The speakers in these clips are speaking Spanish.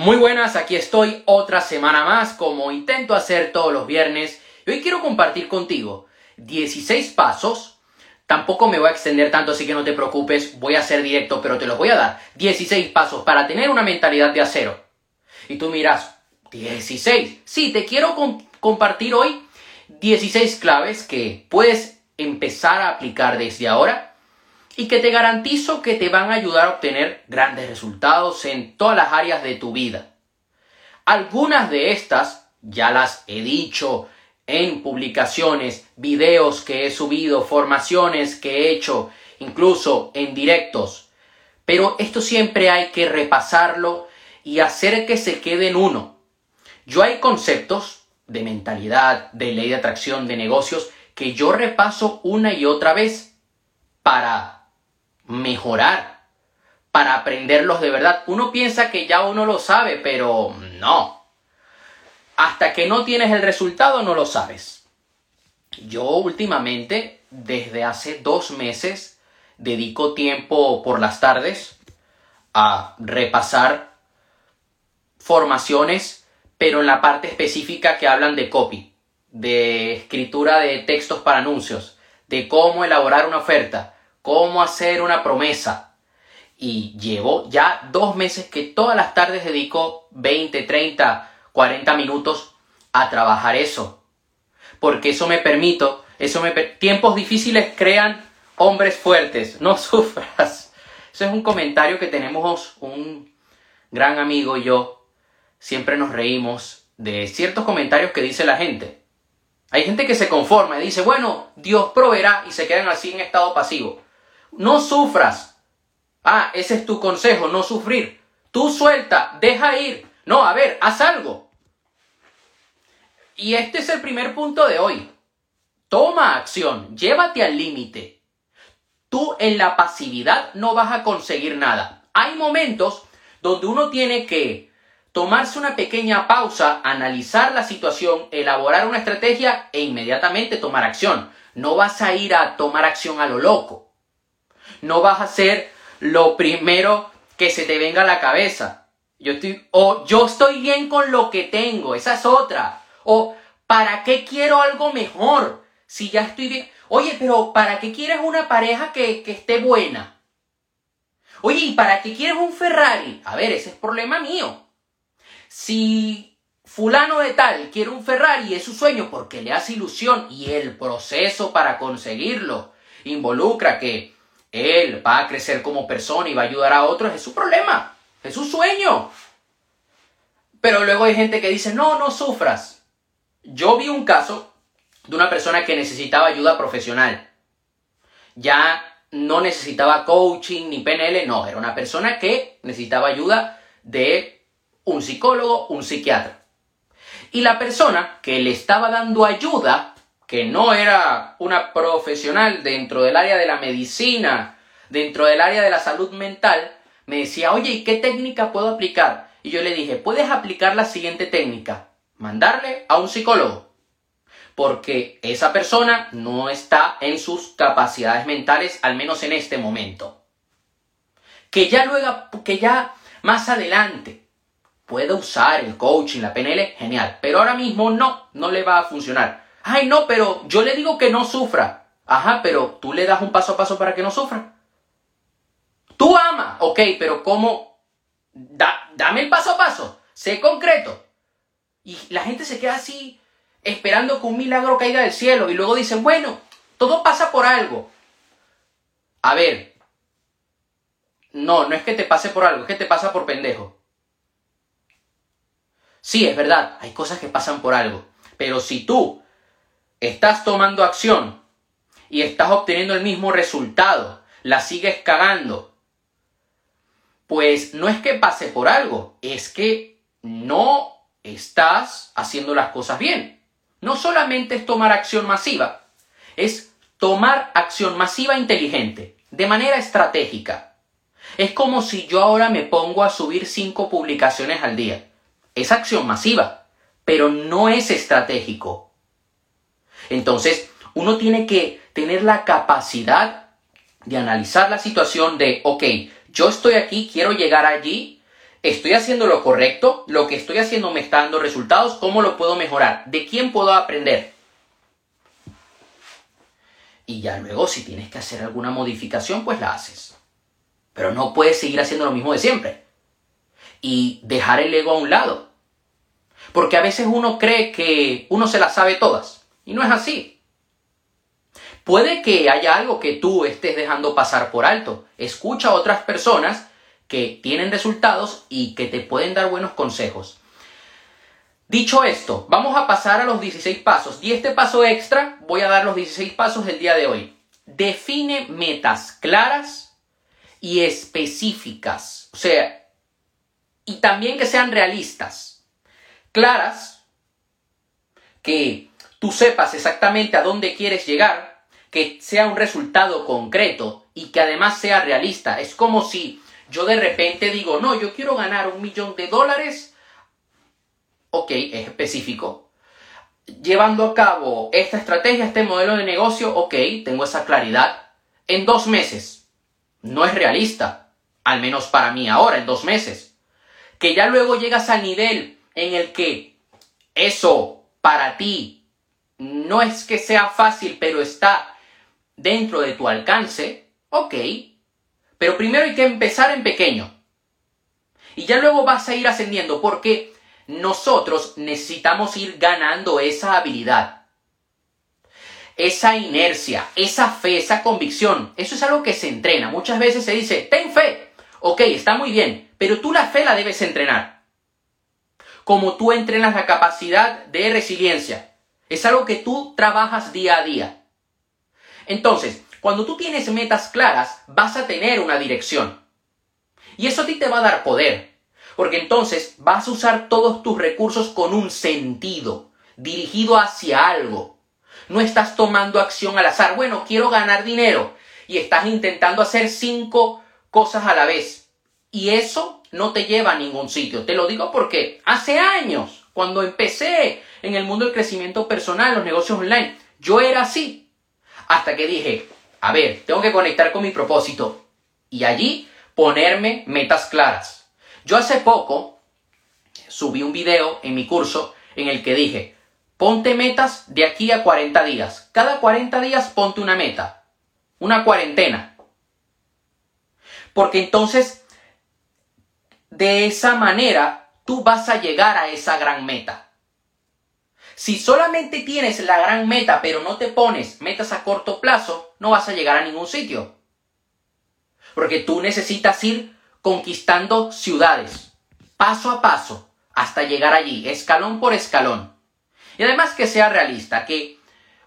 Muy buenas, aquí estoy otra semana más como intento hacer todos los viernes. Y hoy quiero compartir contigo 16 pasos. Tampoco me voy a extender tanto, así que no te preocupes, voy a ser directo, pero te los voy a dar. 16 pasos para tener una mentalidad de acero. Y tú miras, 16. Sí, te quiero compartir hoy 16 claves que puedes empezar a aplicar desde ahora y que te garantizo que te van a ayudar a obtener grandes resultados en todas las áreas de tu vida. Algunas de estas ya las he dicho en publicaciones, videos que he subido, formaciones que he hecho, incluso en directos. Pero esto siempre hay que repasarlo y hacer que se quede en uno. Yo hay conceptos de mentalidad, de ley de atracción, de negocios, que yo repaso una y otra vez para mejorar, para aprenderlos de verdad. Uno piensa que ya uno lo sabe, pero no. Hasta que no tienes el resultado no lo sabes. Yo últimamente, desde hace dos meses, dedico tiempo por las tardes a repasar formaciones, pero en la parte específica que hablan de copy, de escritura de textos para anuncios, de cómo elaborar una oferta, cómo hacer una promesa. Y llevo ya dos meses que todas las tardes dedico 20, 30, 40 minutos a trabajar eso. Porque eso me permito, eso me tiempos difíciles crean hombres fuertes, no sufras. Ese es un comentario que tenemos un gran amigo y yo. Siempre nos reímos de ciertos comentarios que dice la gente. Hay gente que se conforma y dice, bueno, Dios proveerá y se quedan así en estado pasivo. No sufras. Ah, ese es tu consejo, no sufrir. Tú suelta, deja ir. No, a ver, haz algo. Y este es el primer punto de hoy. Toma acción, llévate al límite. Tú en la pasividad no vas a conseguir nada. Hay momentos donde uno tiene que tomarse una pequeña pausa, analizar la situación, elaborar una estrategia e inmediatamente tomar acción. No vas a ir a tomar acción a lo loco. No vas a hacer lo primero que se te venga a la cabeza. Yo estoy, o yo estoy bien con lo que tengo, esa es otra. O, ¿para qué quiero algo mejor? Si ya estoy bien. Oye, pero ¿para qué quieres una pareja que, que esté buena? Oye, ¿y para qué quieres un Ferrari? A ver, ese es problema mío. Si fulano de tal quiere un Ferrari, es su sueño porque le hace ilusión y el proceso para conseguirlo involucra que él va a crecer como persona y va a ayudar a otros, es su problema, es su sueño. Pero luego hay gente que dice, no, no sufras. Yo vi un caso de una persona que necesitaba ayuda profesional. Ya no necesitaba coaching ni PNL, no, era una persona que necesitaba ayuda de un psicólogo, un psiquiatra. Y la persona que le estaba dando ayuda que no era una profesional dentro del área de la medicina, dentro del área de la salud mental, me decía, oye, ¿y qué técnica puedo aplicar? Y yo le dije, puedes aplicar la siguiente técnica, mandarle a un psicólogo, porque esa persona no está en sus capacidades mentales, al menos en este momento. Que ya luego, que ya más adelante pueda usar el coaching, la PNL, genial, pero ahora mismo no, no le va a funcionar. Ay, no, pero yo le digo que no sufra. Ajá, pero tú le das un paso a paso para que no sufra. Tú ama, ok, pero ¿cómo? dame el paso a paso, sé concreto. Y la gente se queda así esperando que un milagro caiga del cielo y luego dicen, bueno, todo pasa por algo. A ver, no, no es que te pase por algo, es que te pasa por pendejo. Sí, es verdad, hay cosas que pasan por algo. Pero si tú estás tomando acción y estás obteniendo el mismo resultado, la sigues cagando, pues no es que pase por algo, es que no estás haciendo las cosas bien. No solamente es tomar acción masiva, es tomar acción masiva inteligente, de manera estratégica. Es como si yo ahora me pongo a subir cinco publicaciones al día. Es acción masiva, pero no es estratégico. Entonces, uno tiene que tener la capacidad de analizar la situación de, ok, yo estoy aquí, quiero llegar allí, ¿Estoy haciendo lo correcto? ¿Lo que estoy haciendo me está dando resultados? ¿Cómo lo puedo mejorar? ¿De quién puedo aprender? Y ya luego, si tienes que hacer alguna modificación, pues la haces. Pero no puedes seguir haciendo lo mismo de siempre. Y dejar el ego a un lado. Porque a veces uno cree que uno se las sabe todas. Y no es así. Puede que haya algo que tú estés dejando pasar por alto. Escucha a otras personas que tienen resultados y que te pueden dar buenos consejos. Dicho esto, vamos a pasar a los 16 pasos. Y este paso extra, voy a dar los 16 pasos del día de hoy. Define metas claras y específicas. O sea, y también que sean realistas. Claras, que tú sepas exactamente a dónde quieres llegar, que sea un resultado concreto y que además sea realista. Es como si yo de repente digo, no, yo quiero ganar un millón de dólares. Ok, es específico. Llevando a cabo esta estrategia, este modelo de negocio, ok, tengo esa claridad. En dos meses. No es realista. Al menos para mí ahora, en dos meses. Que ya luego llegas al nivel en el que eso para ti no es que sea fácil, pero está dentro de tu alcance, ok, pero primero hay que empezar en pequeño. Y ya luego vas a ir ascendiendo porque nosotros necesitamos ir ganando esa habilidad. Esa inercia, esa fe, esa convicción. Eso es algo que se entrena. Muchas veces se dice, ten fe. Ok, está muy bien, pero tú la fe la debes entrenar. Como tú entrenas la capacidad de resiliencia. Es algo que tú trabajas día a día. Entonces, cuando tú tienes metas claras, vas a tener una dirección. Y eso a ti te va a dar poder. Porque entonces vas a usar todos tus recursos con un sentido, dirigido hacia algo. No estás tomando acción al azar. Bueno, quiero ganar dinero. Y estás intentando hacer cinco cosas a la vez. Y eso no te lleva a ningún sitio. Te lo digo porque hace años, cuando empecé en el mundo del crecimiento personal, los negocios online, yo era así. Hasta que dije, a ver, tengo que conectar con mi propósito y allí ponerme metas claras. Yo hace poco subí un video en mi curso en el que dije, ponte metas de aquí a 40 días. Cada 40 días ponte una meta, una cuarentena. Porque entonces, de esa manera, tú vas a llegar a esa gran meta. Si solamente tienes la gran meta pero no te pones metas a corto plazo, no vas a llegar a ningún sitio. Porque tú necesitas ir conquistando ciudades, paso a paso, hasta llegar allí, escalón por escalón. Y además que sea realista, que,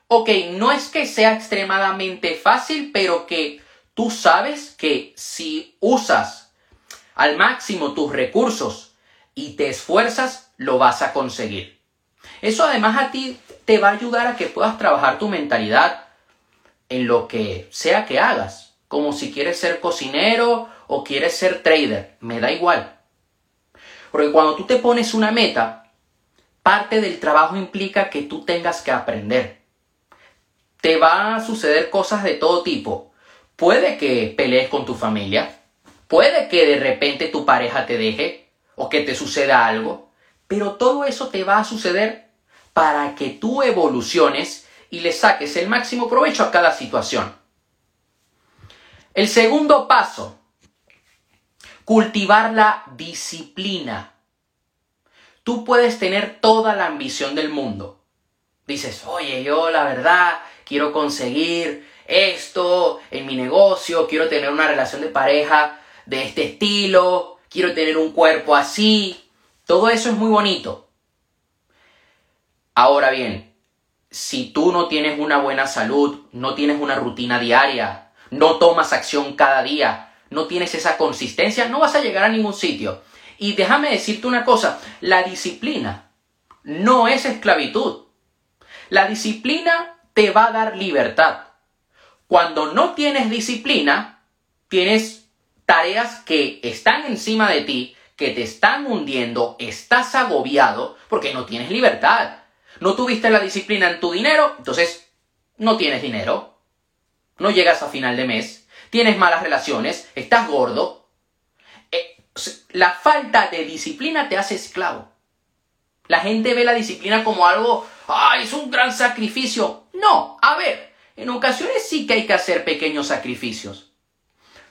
ok, no es que sea extremadamente fácil, pero que tú sabes que si usas al máximo tus recursos y te esfuerzas, lo vas a conseguir. Eso además a ti te va a ayudar a que puedas trabajar tu mentalidad en lo que sea que hagas. Como si quieres ser cocinero o quieres ser trader, me da igual. Porque cuando tú te pones una meta, parte del trabajo implica que tú tengas que aprender. Te van a suceder cosas de todo tipo. Puede que pelees con tu familia, puede que de repente tu pareja te deje o que te suceda algo, pero todo eso te va a suceder para que tú evoluciones y le saques el máximo provecho a cada situación. El segundo paso, cultivar la disciplina. Tú puedes tener toda la ambición del mundo. Dices, oye, yo la verdad quiero conseguir esto en mi negocio, quiero tener una relación de pareja de este estilo, quiero tener un cuerpo así. Todo eso es muy bonito. Ahora bien, si tú no tienes una buena salud, no tienes una rutina diaria, no tomas acción cada día, no tienes esa consistencia, no vas a llegar a ningún sitio. Y déjame decirte una cosa, la disciplina no es esclavitud. La disciplina te va a dar libertad. Cuando no tienes disciplina, tienes tareas que están encima de ti, que te están hundiendo, estás agobiado porque no tienes libertad no tuviste la disciplina en tu dinero, entonces no tienes dinero. No llegas a final de mes, tienes malas relaciones, estás gordo. Eh, la falta de disciplina te hace esclavo. La gente ve la disciplina como algo, ¡ay, es un gran sacrificio! No, a ver, en ocasiones sí que hay que hacer pequeños sacrificios.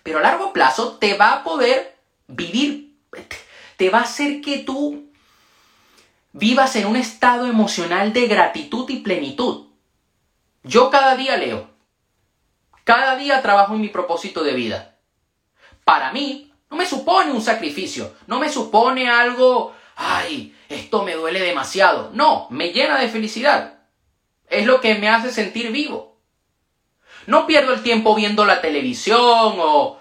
Pero a largo plazo te va a poder vivir, te va a hacer que tú vivas en un estado emocional de gratitud y plenitud. Yo cada día leo, cada día trabajo en mi propósito de vida. Para mí, no me supone un sacrificio, no me supone algo, ay, esto me duele demasiado. No, me llena de felicidad. Es lo que me hace sentir vivo. No pierdo el tiempo viendo la televisión o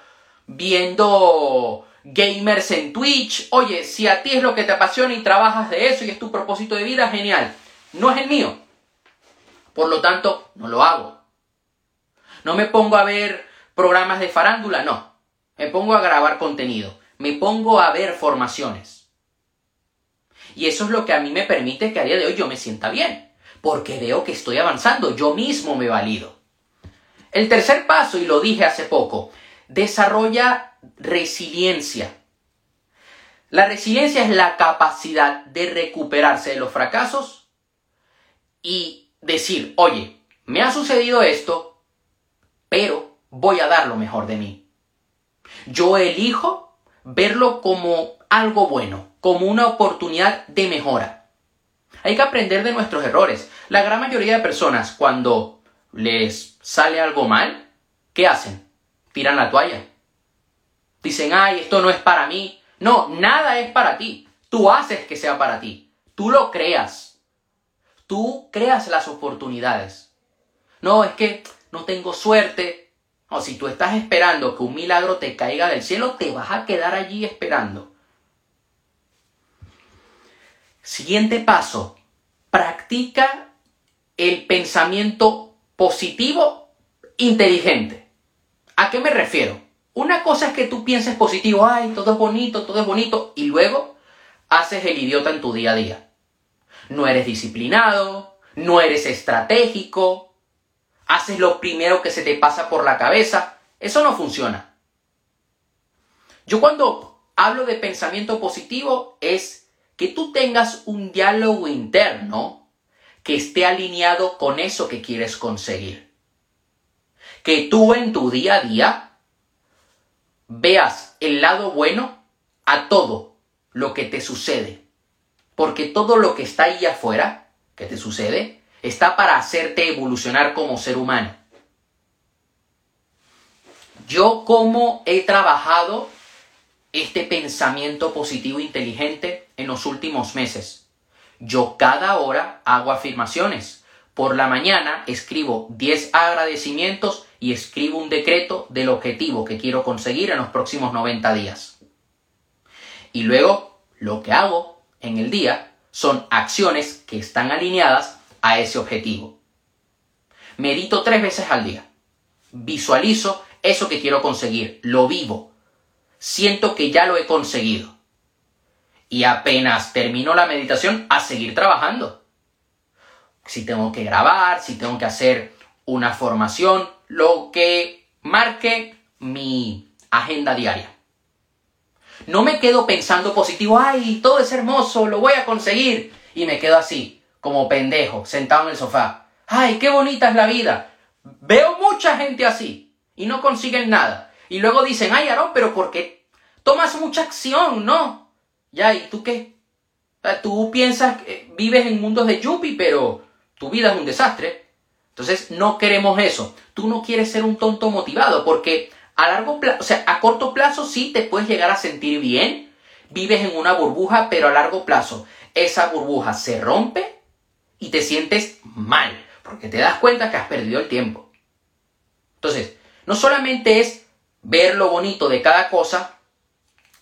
viendo gamers en Twitch. Oye, si a ti es lo que te apasiona y trabajas de eso y es tu propósito de vida, genial. No es el mío. Por lo tanto, no lo hago. No me pongo a ver programas de farándula, no. Me pongo a grabar contenido. Me pongo a ver formaciones. Y eso es lo que a mí me permite que a día de hoy yo me sienta bien. Porque veo que estoy avanzando. Yo mismo me valido. El tercer paso, y lo dije hace poco, desarrolla resiliencia. La resiliencia es la capacidad de recuperarse de los fracasos y decir, oye, me ha sucedido esto, pero voy a dar lo mejor de mí. Yo elijo verlo como algo bueno, como una oportunidad de mejora. Hay que aprender de nuestros errores. La gran mayoría de personas cuando les sale algo mal, ¿qué hacen? Tiran la toalla. Dicen, ay, esto no es para mí. No, nada es para ti. Tú haces que sea para ti. Tú lo creas. Tú creas las oportunidades. No, es que no tengo suerte. O si tú estás esperando que un milagro te caiga del cielo, te vas a quedar allí esperando. Siguiente paso. Practica el pensamiento positivo inteligente. ¿A qué me refiero? Una cosa es que tú pienses positivo, ay, todo es bonito, todo es bonito, y luego haces el idiota en tu día a día. No eres disciplinado, no eres estratégico, haces lo primero que se te pasa por la cabeza. Eso no funciona. Yo cuando hablo de pensamiento positivo es que tú tengas un diálogo interno que esté alineado con eso que quieres conseguir. Que tú en tu día a día veas el lado bueno a todo lo que te sucede. Porque todo lo que está ahí afuera, que te sucede, está para hacerte evolucionar como ser humano. Yo como he trabajado este pensamiento positivo inteligente en los últimos meses. Yo cada hora hago afirmaciones. Por la mañana escribo 10 agradecimientos y escribo un decreto del objetivo que quiero conseguir en los próximos 90 días. Y luego lo que hago en el día son acciones que están alineadas a ese objetivo. Medito tres veces al día. Visualizo eso que quiero conseguir. Lo vivo. Siento que ya lo he conseguido. Y apenas termino la meditación, a seguir trabajando. Si tengo que grabar, si tengo que hacer una formación, lo que marque mi agenda diaria. No me quedo pensando positivo, ay, todo es hermoso, lo voy a conseguir. Y me quedo así, como pendejo, sentado en el sofá. Ay, qué bonita es la vida. Veo mucha gente así y no consiguen nada. Y luego dicen, ay, Aarón, pero ¿por qué tomas mucha acción? No. Ya, ¿y tú qué? Tú piensas que vives en mundos de yuppie, pero tu vida es un desastre. Entonces, no queremos eso. Tú no quieres ser un tonto motivado porque a largo plazo, o sea, a corto plazo sí te puedes llegar a sentir bien, vives en una burbuja, pero a largo plazo esa burbuja se rompe y te sientes mal, porque te das cuenta que has perdido el tiempo. Entonces, no solamente es ver lo bonito de cada cosa,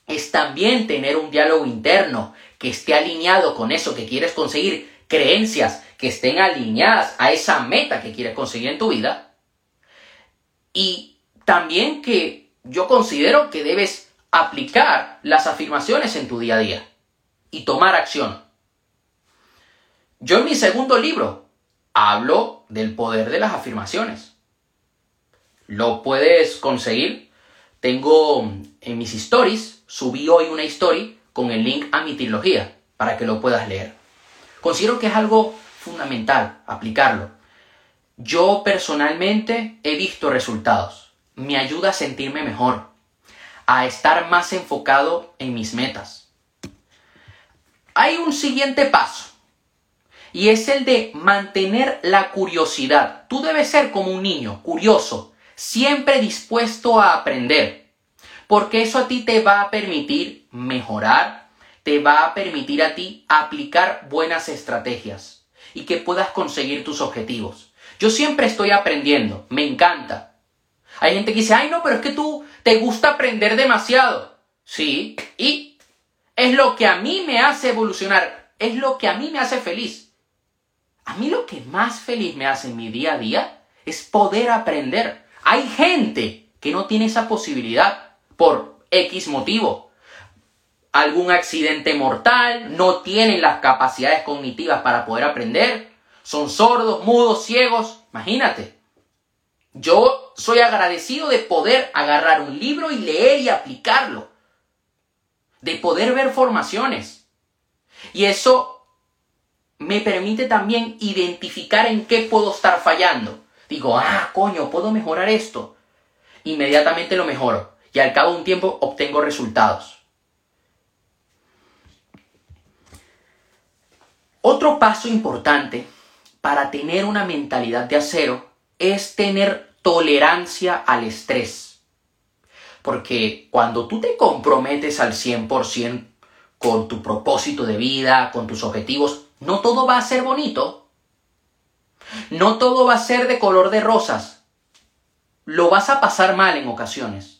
es también tener un diálogo interno que esté alineado con eso que quieres conseguir, creencias que estén alineadas a esa meta que quieres conseguir en tu vida. Y también que yo considero que debes aplicar las afirmaciones en tu día a día y tomar acción. Yo en mi segundo libro hablo del poder de las afirmaciones. Lo puedes conseguir. Tengo en mis stories subí hoy una story con el link a mi trilogía para que lo puedas leer. Considero que es algo fundamental aplicarlo. Yo personalmente he visto resultados. Me ayuda a sentirme mejor, a estar más enfocado en mis metas. Hay un siguiente paso y es el de mantener la curiosidad. Tú debes ser como un niño, curioso, siempre dispuesto a aprender, porque eso a ti te va a permitir mejorar, te va a permitir a ti aplicar buenas estrategias y que puedas conseguir tus objetivos. Yo siempre estoy aprendiendo, me encanta. Hay gente que dice, ay no, pero es que tú te gusta aprender demasiado. Sí, y es lo que a mí me hace evolucionar, es lo que a mí me hace feliz. A mí lo que más feliz me hace en mi día a día es poder aprender. Hay gente que no tiene esa posibilidad por X motivo. Algún accidente mortal, no tienen las capacidades cognitivas para poder aprender, son sordos, mudos, ciegos. Imagínate. Yo soy agradecido de poder agarrar un libro y leer y aplicarlo. De poder ver formaciones. Y eso me permite también identificar en qué puedo estar fallando. Digo, ah, coño, puedo mejorar esto. Inmediatamente lo mejoro y al cabo de un tiempo obtengo resultados. Otro paso importante para tener una mentalidad de acero es tener tolerancia al estrés. Porque cuando tú te comprometes al 100% con tu propósito de vida, con tus objetivos, no todo va a ser bonito. No todo va a ser de color de rosas. Lo vas a pasar mal en ocasiones.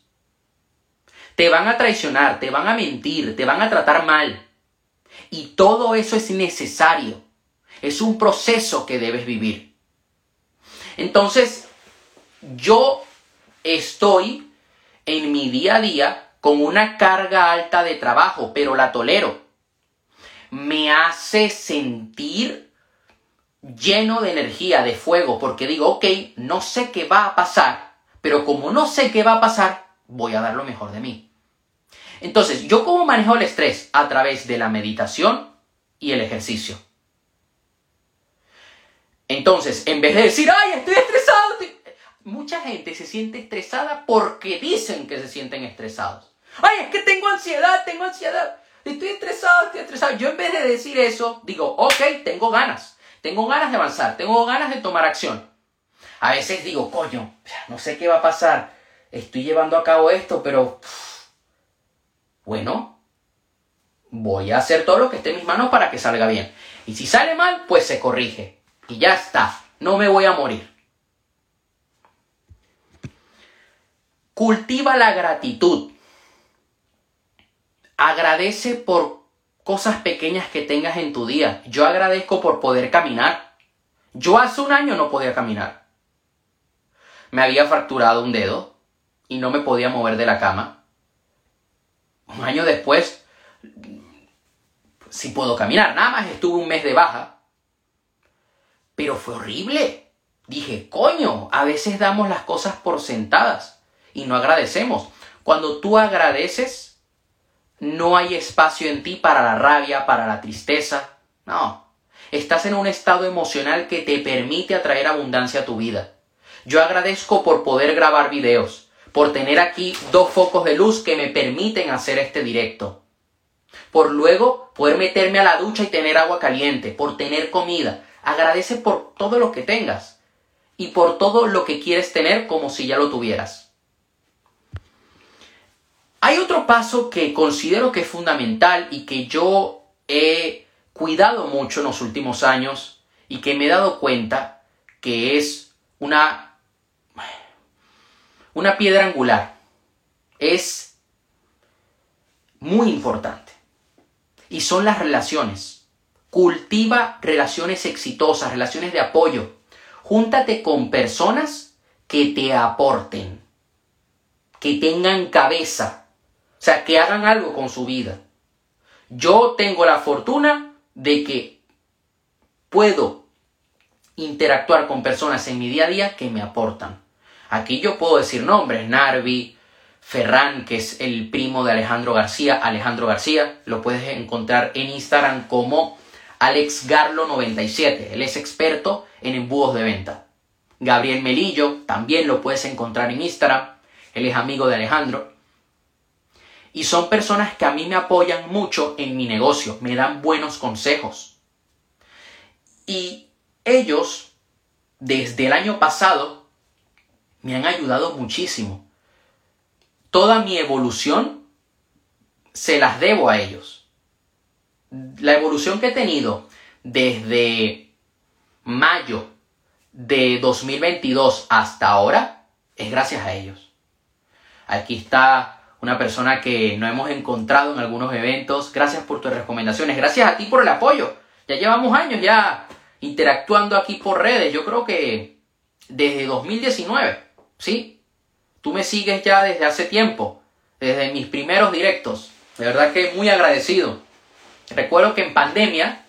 Te van a traicionar, te van a mentir, te van a tratar mal. Y todo eso es necesario. Es un proceso que debes vivir. Entonces, yo estoy en mi día a día con una carga alta de trabajo, pero la tolero me hace sentir lleno de energía, de fuego, porque digo, ok, no sé qué va a pasar, pero como no sé qué va a pasar, voy a dar lo mejor de mí. Entonces, ¿yo cómo manejo el estrés? A través de la meditación y el ejercicio. Entonces, en vez de decir, ay, estoy estresado, mucha gente se siente estresada porque dicen que se sienten estresados. Ay, es que tengo ansiedad, tengo ansiedad. Estoy estresado, estoy estresado. Yo en vez de decir eso, digo, ok, tengo ganas. Tengo ganas de avanzar, tengo ganas de tomar acción. A veces digo, coño, no sé qué va a pasar. Estoy llevando a cabo esto, pero... bueno, voy a hacer todo lo que esté en mis manos para que salga bien. Y si sale mal, pues se corrige. Y ya está. No me voy a morir. Cultiva la gratitud. Agradece por cosas pequeñas que tengas en tu día. Yo agradezco por poder caminar. Yo hace un año no podía caminar. Me había fracturado un dedo y no me podía mover de la cama. Un año después, sí puedo caminar. Nada más estuve un mes de baja. Pero fue horrible. Dije, coño, a veces damos las cosas por sentadas y no agradecemos. Cuando tú agradeces, no hay espacio en ti para la rabia, para la tristeza. No. Estás en un estado emocional que te permite atraer abundancia a tu vida. Yo agradezco por poder grabar videos, por tener aquí dos focos de luz que me permiten hacer este directo. Por luego poder meterme a la ducha y tener agua caliente, por tener comida. Agradece por todo lo que tengas y por todo lo que quieres tener como si ya lo tuvieras. Hay otro paso que considero que es fundamental y que yo he cuidado mucho en los últimos años y que me he dado cuenta que es una, una piedra angular. Es muy importante. Y son las relaciones. Cultiva relaciones exitosas, relaciones de apoyo. Júntate con personas que te aporten, que tengan cabeza, o sea, que hagan algo con su vida. Yo tengo la fortuna de que puedo interactuar con personas en mi día a día que me aportan. Aquí yo puedo decir nombres, Narvi, Ferran, que es el primo de Alejandro García, Alejandro García, lo puedes encontrar en Instagram como AlexGarlo97, él es experto en embudos de venta. Gabriel Melillo, también lo puedes encontrar en Instagram, él es amigo de Alejandro. Y son personas que a mí me apoyan mucho en mi negocio, me dan buenos consejos. Y ellos, desde el año pasado, me han ayudado muchísimo. Toda mi evolución se las debo a ellos. La evolución que he tenido desde mayo de 2022 hasta ahora es gracias a ellos. Aquí está una persona que no hemos encontrado en algunos eventos. Gracias por tus recomendaciones. Gracias a ti por el apoyo. Ya llevamos años ya interactuando aquí por redes. Yo creo que desde 2019, ¿sí? Tú me sigues ya desde hace tiempo, desde mis primeros directos. De verdad que muy agradecido. Recuerdo que en pandemia,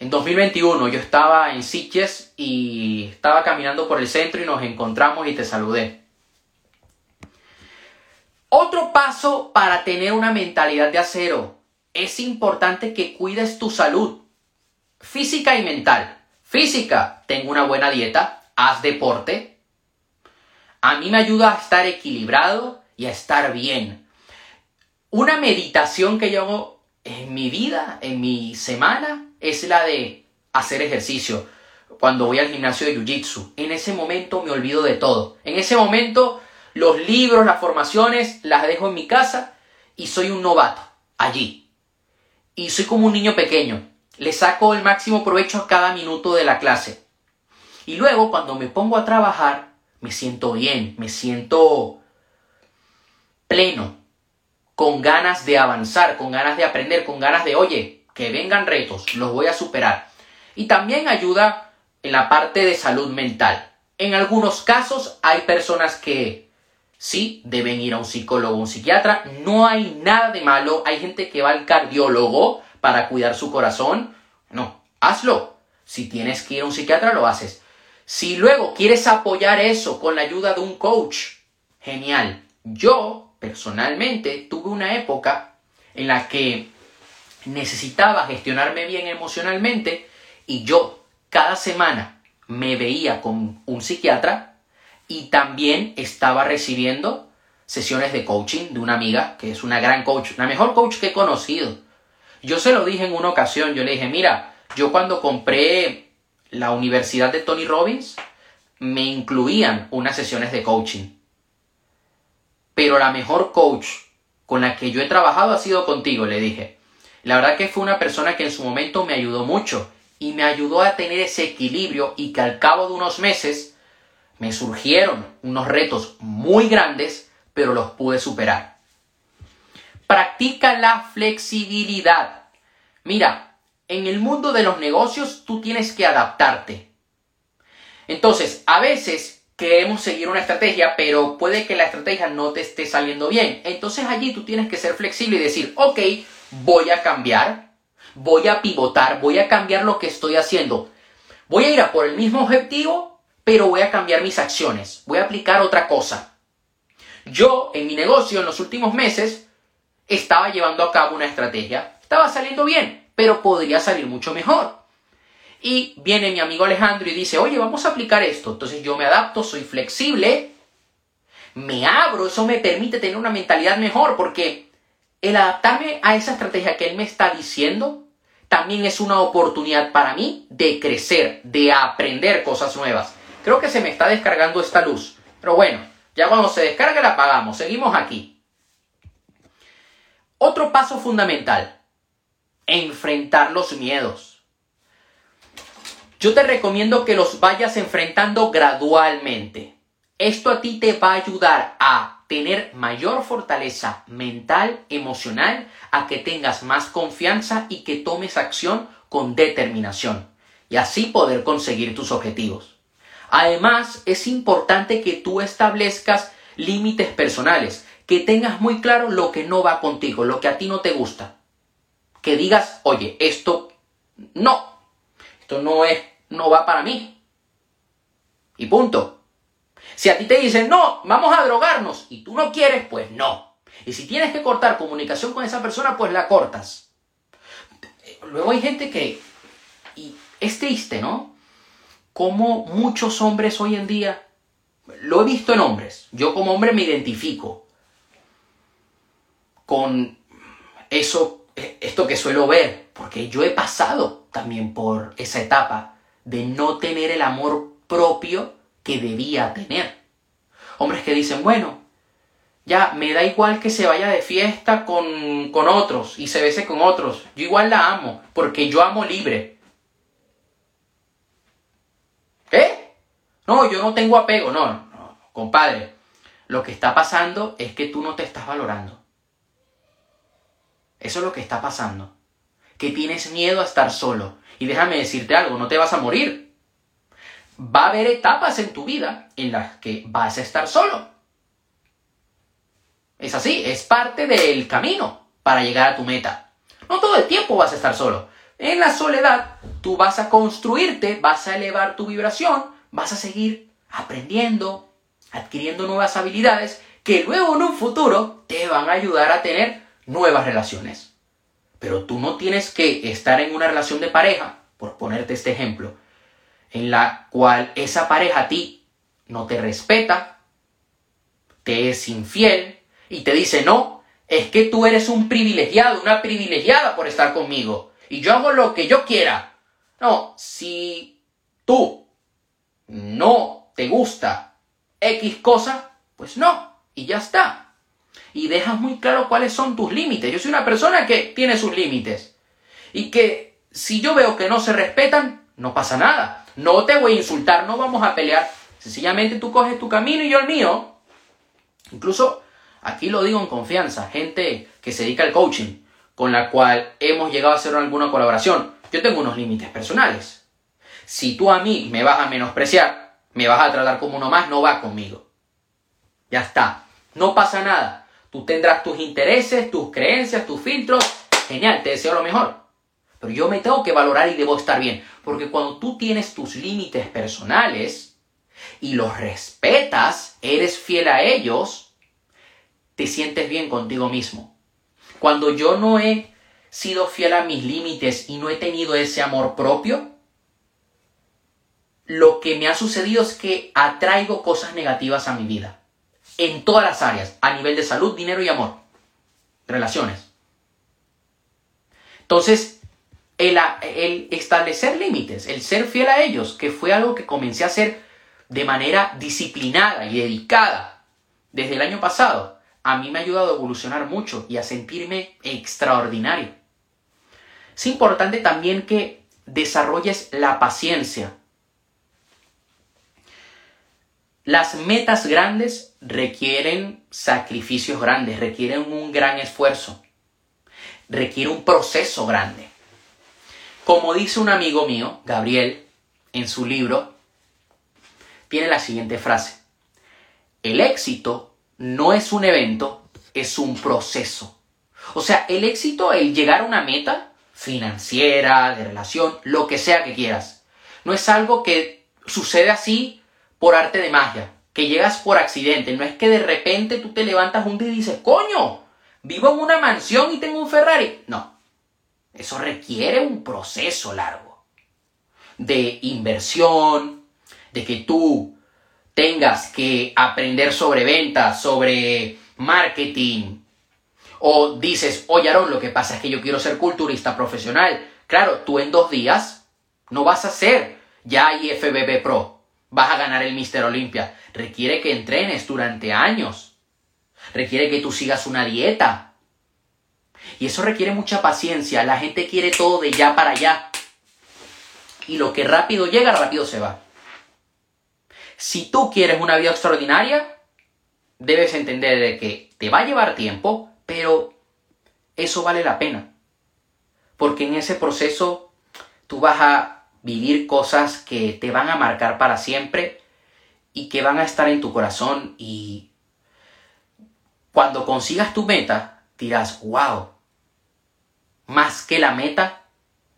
en 2021, yo estaba en Sitges y estaba caminando por el centro y nos encontramos y te saludé. Otro paso para tener una mentalidad de acero. Es importante que cuides tu salud física y mental. Física, tengo una buena dieta, haz deporte. A mí me ayuda a estar equilibrado y a estar bien. Una meditación que yo hago en mi vida, en mi semana, es la de hacer ejercicio. Cuando voy al gimnasio de Jiu-Jitsu. En ese momento me olvido de todo. En ese momento los libros, las formaciones, las dejo en mi casa y soy un novato allí. Y soy como un niño pequeño. Le saco el máximo provecho a cada minuto de la clase. Y luego, cuando me pongo a trabajar, me siento bien, me siento pleno, con ganas de avanzar, con ganas de aprender, con ganas de, oye, que vengan retos, los voy a superar. Y también ayuda en la parte de salud mental. En algunos casos hay personas que sí deben ir a un psicólogo un psiquiatra. No hay nada de malo. Hay gente que va al cardiólogo para cuidar su corazón. No, hazlo. Si tienes que ir a un psiquiatra, lo haces. Si luego quieres apoyar eso con la ayuda de un coach, genial. Yo, personalmente, tuve una época en la que necesitaba gestionarme bien emocionalmente y yo cada semana me veía con un psiquiatra y también estaba recibiendo sesiones de coaching de una amiga que es una gran coach, la mejor coach que he conocido. Yo se lo dije en una ocasión, yo le dije, mira, yo cuando compré la Universidad de Tony Robbins, me incluían unas sesiones de coaching. Pero la mejor coach con la que yo he trabajado ha sido contigo, le dije. La verdad que fue una persona que en su momento me ayudó mucho y me ayudó a tener ese equilibrio y que al cabo de unos meses me surgieron unos retos muy grandes, pero los pude superar. Practica la flexibilidad. Mira, en el mundo de los negocios tú tienes que adaptarte. Entonces, a veces queremos seguir una estrategia, pero puede que la estrategia no te esté saliendo bien. Entonces allí tú tienes que ser flexible y decir, ok, voy a cambiar, voy a pivotar, voy a cambiar lo que estoy haciendo. Voy a ir a por el mismo objetivo, pero voy a cambiar mis acciones, voy a aplicar otra cosa. Yo en mi negocio en los últimos meses estaba llevando a cabo una estrategia, estaba saliendo bien, pero podría salir mucho mejor. Y viene mi amigo Alejandro y dice, oye, vamos a aplicar esto. Entonces yo me adapto, soy flexible, me abro, eso me permite tener una mentalidad mejor porque el adaptarme a esa estrategia que él me está diciendo también es una oportunidad para mí de crecer, de aprender cosas nuevas. Creo que se me está descargando esta luz. Pero bueno, ya cuando se descargue la apagamos. Seguimos aquí. Otro paso fundamental. Enfrentar los miedos. Yo te recomiendo que los vayas enfrentando gradualmente. Esto a ti te va a ayudar a tener mayor fortaleza mental, emocional, a que tengas más confianza y que tomes acción con determinación y así poder conseguir tus objetivos. Además, es importante que tú establezcas límites personales, que tengas muy claro lo que no va contigo, lo que a ti no te gusta. Que digas, oye, esto no, esto no es, no va para mí. Y punto. Si a ti te dicen, no, vamos a drogarnos y tú no quieres, pues no. Y si tienes que cortar comunicación con esa persona, pues la cortas. Luego hay gente que, y es triste, ¿no? Como muchos hombres hoy en día, lo he visto en hombres, yo como hombre me identifico con eso, esto que suelo ver, porque yo he pasado también por esa etapa de no tener el amor propio que debía tener. Hombres que dicen, bueno, ya me da igual que se vaya de fiesta con, con otros y se bese con otros. Yo igual la amo, porque yo amo libre. ¿Eh? No, yo no tengo apego. No, no, compadre. Lo que está pasando es que tú no te estás valorando. Eso es lo que está pasando. Que tienes miedo a estar solo. Y déjame decirte algo, no te vas a morir va a haber etapas en tu vida en las que vas a estar solo. Es así, es parte del camino para llegar a tu meta. No todo el tiempo vas a estar solo. En la soledad, tú vas a construirte, vas a elevar tu vibración, vas a seguir aprendiendo, adquiriendo nuevas habilidades que luego en un futuro te van a ayudar a tener nuevas relaciones. Pero tú no tienes que estar en una relación de pareja, por ponerte este ejemplo, en la cual esa pareja a ti no te respeta, te es infiel y te dice, no, es que tú eres un privilegiado, una privilegiada por estar conmigo y yo hago lo que yo quiera. No, si tú no te gusta X cosa, pues no, y ya está. Y dejas muy claro cuáles son tus límites. Yo soy una persona que tiene sus límites. Y que si yo veo que no se respetan, no pasa nada. No te voy a insultar, no vamos a pelear. Sencillamente tú coges tu camino y yo el mío. Incluso aquí lo digo en confianza, gente que se dedica al coaching, con la cual hemos llegado a hacer alguna colaboración. Yo tengo unos límites personales. Si tú a mí me vas a menospreciar, me vas a tratar como uno más, no va conmigo. Ya está. No pasa nada. Tú tendrás tus intereses, tus creencias, tus filtros. Genial, te deseo lo mejor. Pero yo me tengo que valorar y debo estar bien. Porque cuando tú tienes tus límites personales y los respetas, eres fiel a ellos, te sientes bien contigo mismo. Cuando yo no he sido fiel a mis límites y no he tenido ese amor propio, lo que me ha sucedido es que atraigo cosas negativas a mi vida. En todas las áreas, a nivel de salud, dinero y amor. Relaciones. Entonces, el, establecer límites, el ser fiel a ellos, que fue algo que comencé a hacer de manera disciplinada y dedicada desde el año pasado, a mí me ha ayudado a evolucionar mucho y a sentirme extraordinario. Es importante también que desarrolles la paciencia. Las metas grandes requieren sacrificios grandes, requieren un gran esfuerzo, requiere un proceso grande. Como dice un amigo mío, Gabriel, en su libro, tiene la siguiente frase. El éxito no es un evento, es un proceso. O sea, el éxito, el llegar a una meta financiera, de relación, lo que sea que quieras, no es algo que sucede así por arte de magia, que llegas por accidente. No es que de repente tú te levantas un día y dices, coño, vivo en una mansión y tengo un Ferrari. No, eso requiere un proceso largo de inversión, de que tú tengas que aprender sobre ventas, sobre marketing. O dices, oye Aaron, lo que pasa es que yo quiero ser culturista profesional. Claro, tú en dos días no vas a ser ya IFBB Pro. Vas a ganar el Mister Olympia. Requiere que entrenes durante años. Requiere que tú sigas una dieta. Y eso requiere mucha paciencia. La gente quiere todo de ya para allá. Y lo que rápido llega, rápido se va. Si tú quieres una vida extraordinaria, debes entender de que te va a llevar tiempo, pero eso vale la pena. Porque en ese proceso tú vas a vivir cosas que te van a marcar para siempre y que van a estar en tu corazón y cuando consigas tu meta dirás, wow, más que la meta,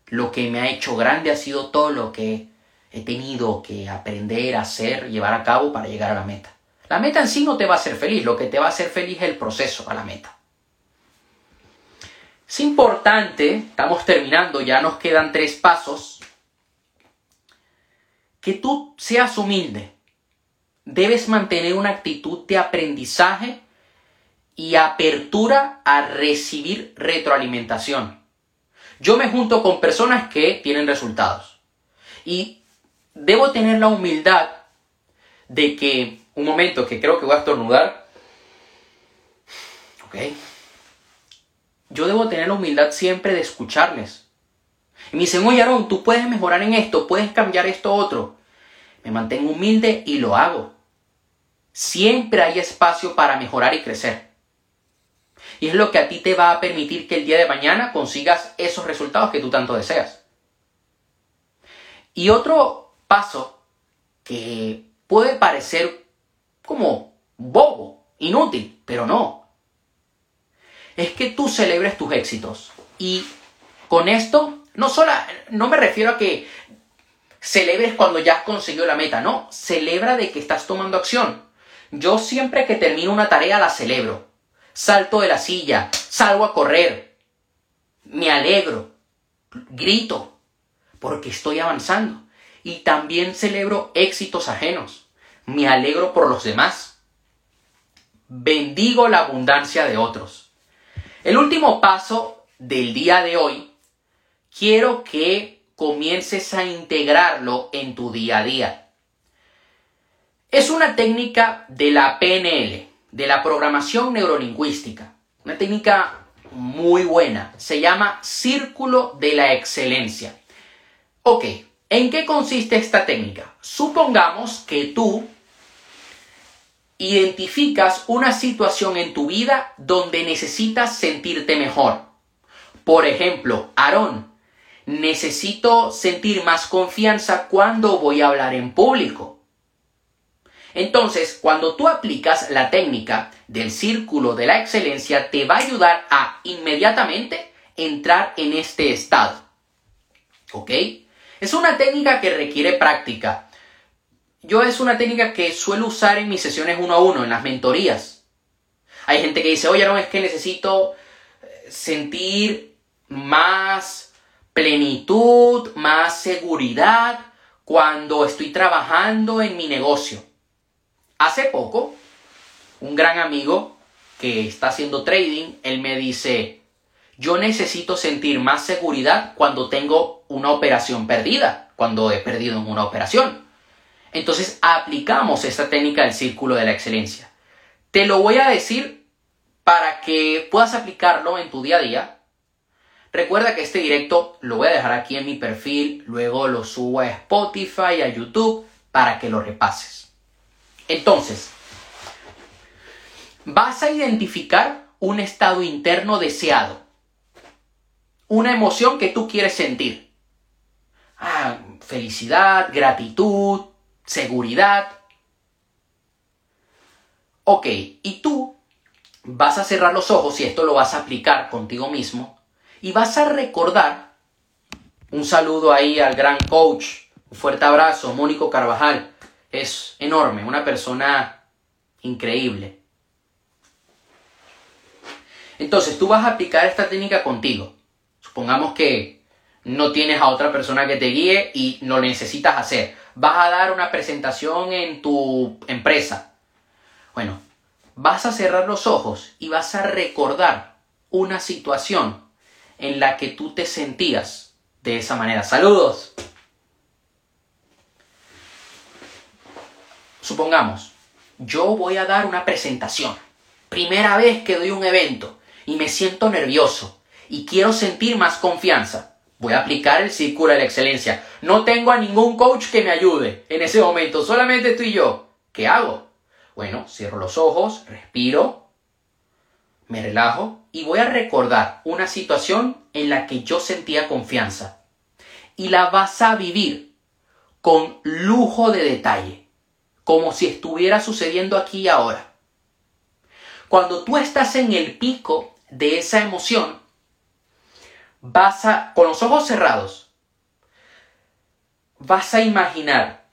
lo que me ha hecho grande ha sido todo lo que he tenido que aprender hacer, llevar a cabo para llegar a la meta. La meta en sí no te va a hacer feliz, lo que te va a hacer feliz es el proceso a la meta. Es importante, estamos terminando, ya nos quedan tres pasos, que tú seas humilde. Debes mantener una actitud de aprendizaje y apertura a recibir retroalimentación. Yo me junto con personas que tienen resultados. Y debo tener la humildad de que, un momento que creo que voy a estornudar, ok, yo debo tener la humildad siempre de escucharles. Y me dicen, oye Aaron, tú puedes mejorar en esto, puedes cambiar esto otro. Me mantengo humilde y lo hago. Siempre hay espacio para mejorar y crecer. Y es lo que a ti te va a permitir que el día de mañana consigas esos resultados que tú tanto deseas. Y otro paso que puede parecer como bobo, inútil, pero no. Es que tú celebres tus éxitos. Y con esto, no solo, no me refiero a que celebres cuando ya has conseguido la meta, no, celebra de que estás tomando acción. Yo siempre que termino una tarea la celebro salto de la silla, salgo a correr, me alegro, grito, porque estoy avanzando. Y también celebro éxitos ajenos, me alegro por los demás. Bendigo la abundancia de otros. El último paso del día de hoy, quiero que comiences a integrarlo en tu día a día. Es una técnica de la PNL, de la programación neurolingüística. Una técnica muy buena. Se llama Círculo de la Excelencia. Ok, ¿en qué consiste esta técnica? Supongamos que tú identificas una situación en tu vida donde necesitas sentirte mejor. Por ejemplo, Aarón, necesito sentir más confianza cuando voy a hablar en público. Entonces, cuando tú aplicas la técnica del círculo de la excelencia, te va a ayudar a inmediatamente entrar en este estado. ¿Ok? Es una técnica que requiere práctica. Yo es una técnica que suelo usar en mis sesiones uno a uno, en las mentorías. Hay gente que dice, oye, no, es que necesito eh, sentir más plenitud, más seguridad cuando estoy trabajando en mi negocio. Hace poco, un gran amigo que está haciendo trading, él me dice, yo necesito sentir más seguridad cuando tengo una operación perdida, cuando he perdido en una operación. Entonces aplicamos esta técnica del círculo de la excelencia. Te lo voy a decir para que puedas aplicarlo en tu día a día. Recuerda que este directo lo voy a dejar aquí en mi perfil, luego lo subo a Spotify, a YouTube, para que lo repases. Entonces, vas a identificar un estado interno deseado, una emoción que tú quieres sentir. Ah, felicidad, gratitud, seguridad. Ok, y tú vas a cerrar los ojos y esto lo vas a aplicar contigo mismo y vas a recordar un saludo ahí al gran coach, un fuerte abrazo, Mónico Carvajal es enorme, una persona increíble. Entonces, tú vas a aplicar esta técnica contigo. Supongamos que no tienes a otra persona que te guíe y lo necesitas hacer. Vas a dar una presentación en tu empresa. Bueno, vas a cerrar los ojos y vas a recordar una situación en la que tú te sentías de esa manera. Saludos. Supongamos, yo voy a dar una presentación. Primera vez que doy un evento y me siento nervioso y quiero sentir más confianza. Voy a aplicar el círculo de la excelencia. No tengo a ningún coach que me ayude en ese momento, solamente estoy yo. ¿Qué hago? Bueno, cierro los ojos, respiro, me relajo y voy a recordar una situación en la que yo sentía confianza. Y la vas a vivir con lujo de detalle como si estuviera sucediendo aquí y ahora. Cuando tú estás en el pico de esa emoción, vas a, con los ojos cerrados, vas a imaginar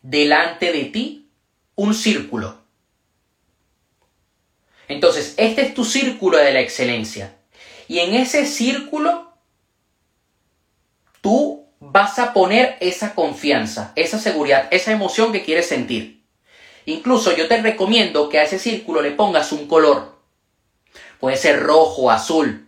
delante de ti un círculo. Entonces, este es tu círculo de la excelencia. Y en ese círculo, tú vas a poner esa confianza, esa seguridad, esa emoción que quieres sentir. Incluso yo te recomiendo que a ese círculo le pongas un color. Puede ser rojo, azul.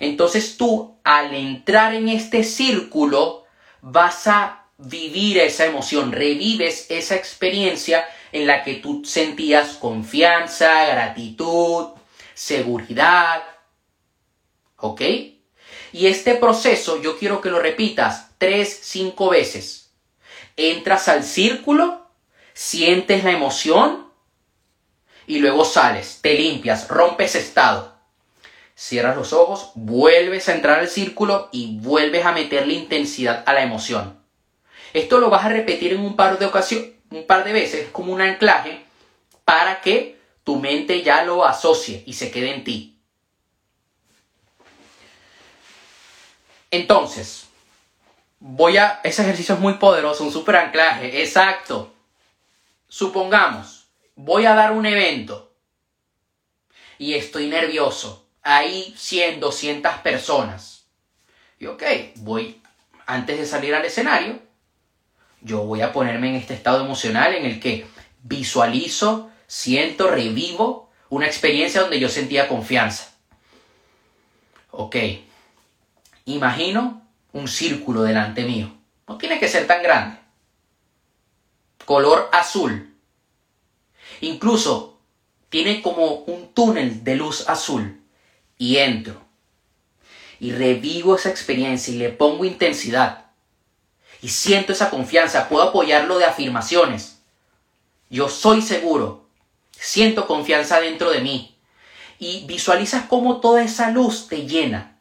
Entonces tú, al entrar en este círculo, vas a vivir esa emoción, revives esa experiencia en la que tú sentías confianza, gratitud, seguridad. ¿Ok? Y este proceso yo quiero que lo repitas tres, cinco veces. Entras al círculo, sientes la emoción y luego sales, te limpias, rompes estado. Cierras los ojos, vuelves a entrar al círculo y vuelves a meterle intensidad a la emoción. Esto lo vas a repetir en un par de ocasiones, un par de veces, como un anclaje, para que tu mente ya lo asocie y se quede en ti. Entonces, voy a... Ese ejercicio es muy poderoso, un super anclaje, exacto. Supongamos, voy a dar un evento y estoy nervioso. Hay 100, 200 personas. Y ok, voy, antes de salir al escenario, yo voy a ponerme en este estado emocional en el que visualizo, siento, revivo una experiencia donde yo sentía confianza. Ok, imagino un círculo delante mío. No tiene que ser tan grande. Color azul. Incluso tiene como un túnel de luz azul. Y entro. Y revivo esa experiencia y le pongo intensidad. Y siento esa confianza. Puedo apoyarlo de afirmaciones. Yo soy seguro. Siento confianza dentro de mí. Y visualizas cómo toda esa luz te llena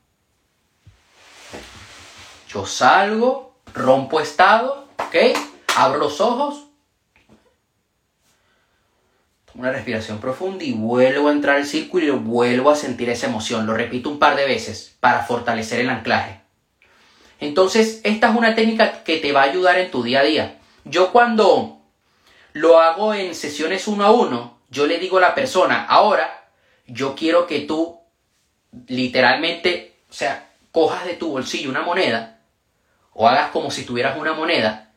yo salgo, rompo estado, ¿ok? Abro los ojos. Una respiración profunda y vuelvo a entrar al círculo y vuelvo a sentir esa emoción. Lo repito un par de veces para fortalecer el anclaje. Entonces, esta es una técnica que te va a ayudar en tu día a día. Yo cuando lo hago en sesiones uno a uno, yo le digo a la persona, ahora yo quiero que tú literalmente, o sea, cojas de tu bolsillo una moneda o hagas como si tuvieras una moneda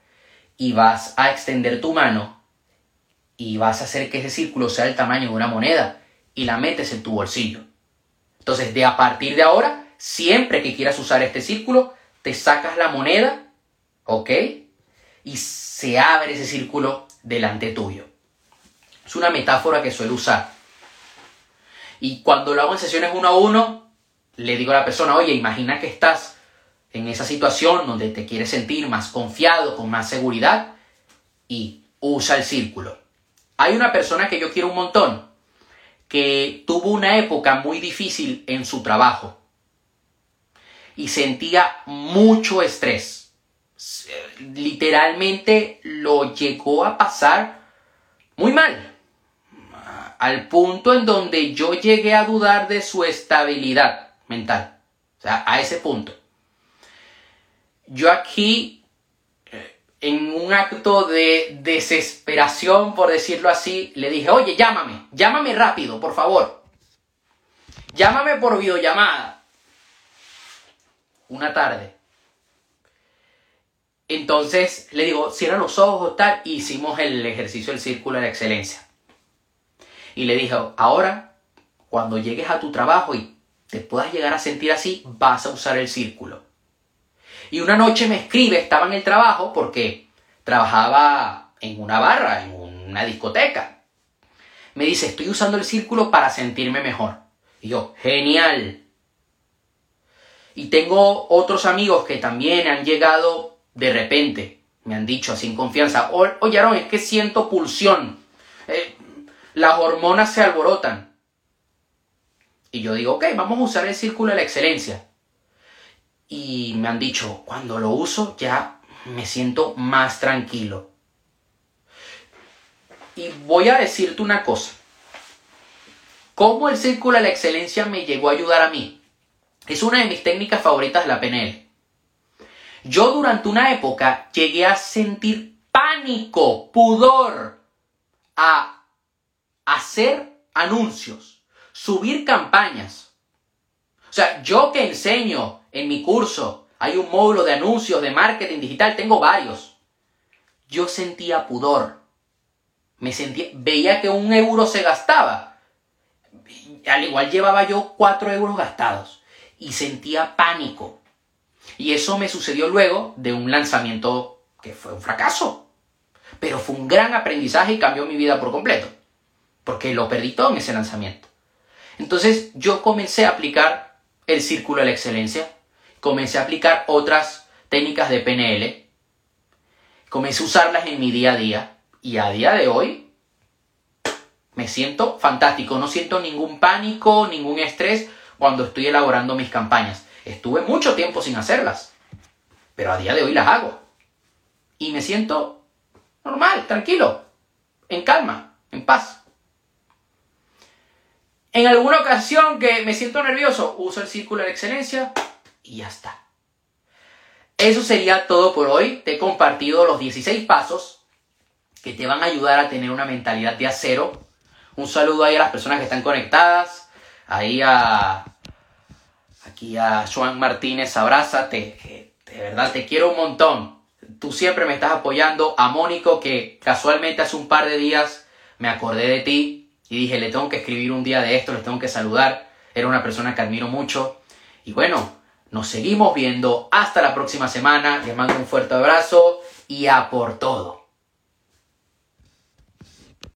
y vas a extender tu mano y vas a hacer que ese círculo sea el tamaño de una moneda y la metes en tu bolsillo. Entonces, de a partir de ahora, siempre que quieras usar este círculo, te sacas la moneda, ¿ok? Y se abre ese círculo delante tuyo. Es una metáfora que suelo usar. Y cuando lo hago en sesiones uno a uno, le digo a la persona, oye, imagina que estás en esa situación donde te quieres sentir más confiado, con más seguridad, y usa el círculo. Hay una persona que yo quiero un montón, que tuvo una época muy difícil en su trabajo y sentía mucho estrés. Literalmente lo llegó a pasar muy mal, al punto en donde yo llegué a dudar de su estabilidad mental. O sea, a ese punto yo aquí, eh, en un acto de desesperación, por decirlo así, le dije, oye, llámame, llámame rápido, por favor. Llámame por videollamada. Una tarde. Entonces le digo, cierra los ojos, tal, y hicimos el ejercicio del círculo de excelencia. Y le dije, ahora, cuando llegues a tu trabajo y te puedas llegar a sentir así, vas a usar el círculo. Y una noche me escribe, estaba en el trabajo porque trabajaba en una barra, en una discoteca. Me dice, estoy usando el círculo para sentirme mejor. Y yo, genial. Y tengo otros amigos que también han llegado de repente. Me han dicho así en confianza, oye Aaron, es que siento pulsión. Eh, las hormonas se alborotan. Y yo digo, ok, vamos a usar el círculo de la excelencia y me han dicho, cuando lo uso ya me siento más tranquilo. Y voy a decirte una cosa. ¿Cómo el círculo de la excelencia me llegó a ayudar a mí? Es una de mis técnicas favoritas la PNL. Yo durante una época llegué a sentir pánico, pudor a hacer anuncios, subir campañas. O sea, yo que enseño en mi curso, hay un módulo de anuncios, de marketing digital, tengo varios. Yo sentía pudor. Me sentía, veía que un euro se gastaba. Al igual llevaba yo cuatro euros gastados. Y sentía pánico. Y eso me sucedió luego de un lanzamiento que fue un fracaso. Pero fue un gran aprendizaje y cambió mi vida por completo. Porque lo perdí todo en ese lanzamiento. Entonces yo comencé a aplicar el círculo de la excelencia. Comencé a aplicar otras técnicas de PNL. Comencé a usarlas en mi día a día. Y a día de hoy me siento fantástico. No siento ningún pánico, ningún estrés cuando estoy elaborando mis campañas. Estuve mucho tiempo sin hacerlas, pero a día de hoy las hago. Y me siento normal, tranquilo, en calma, en paz. En alguna ocasión que me siento nervioso, uso el círculo de excelencia y ya está. Eso sería todo por hoy. Te he compartido los 16 pasos que te van a ayudar a tener una mentalidad de acero. Un saludo ahí a las personas que están conectadas, ahí a Aquí a Joan Martínez, abrázate, de verdad te quiero un montón. Tú siempre me estás apoyando. A Mónico, que casualmente hace un par de días me acordé de ti y dije, le tengo que escribir un día de esto, le tengo que saludar. Era una persona que admiro mucho. Y bueno, nos seguimos viendo. Hasta la próxima semana. Les mando un fuerte abrazo y a por todo.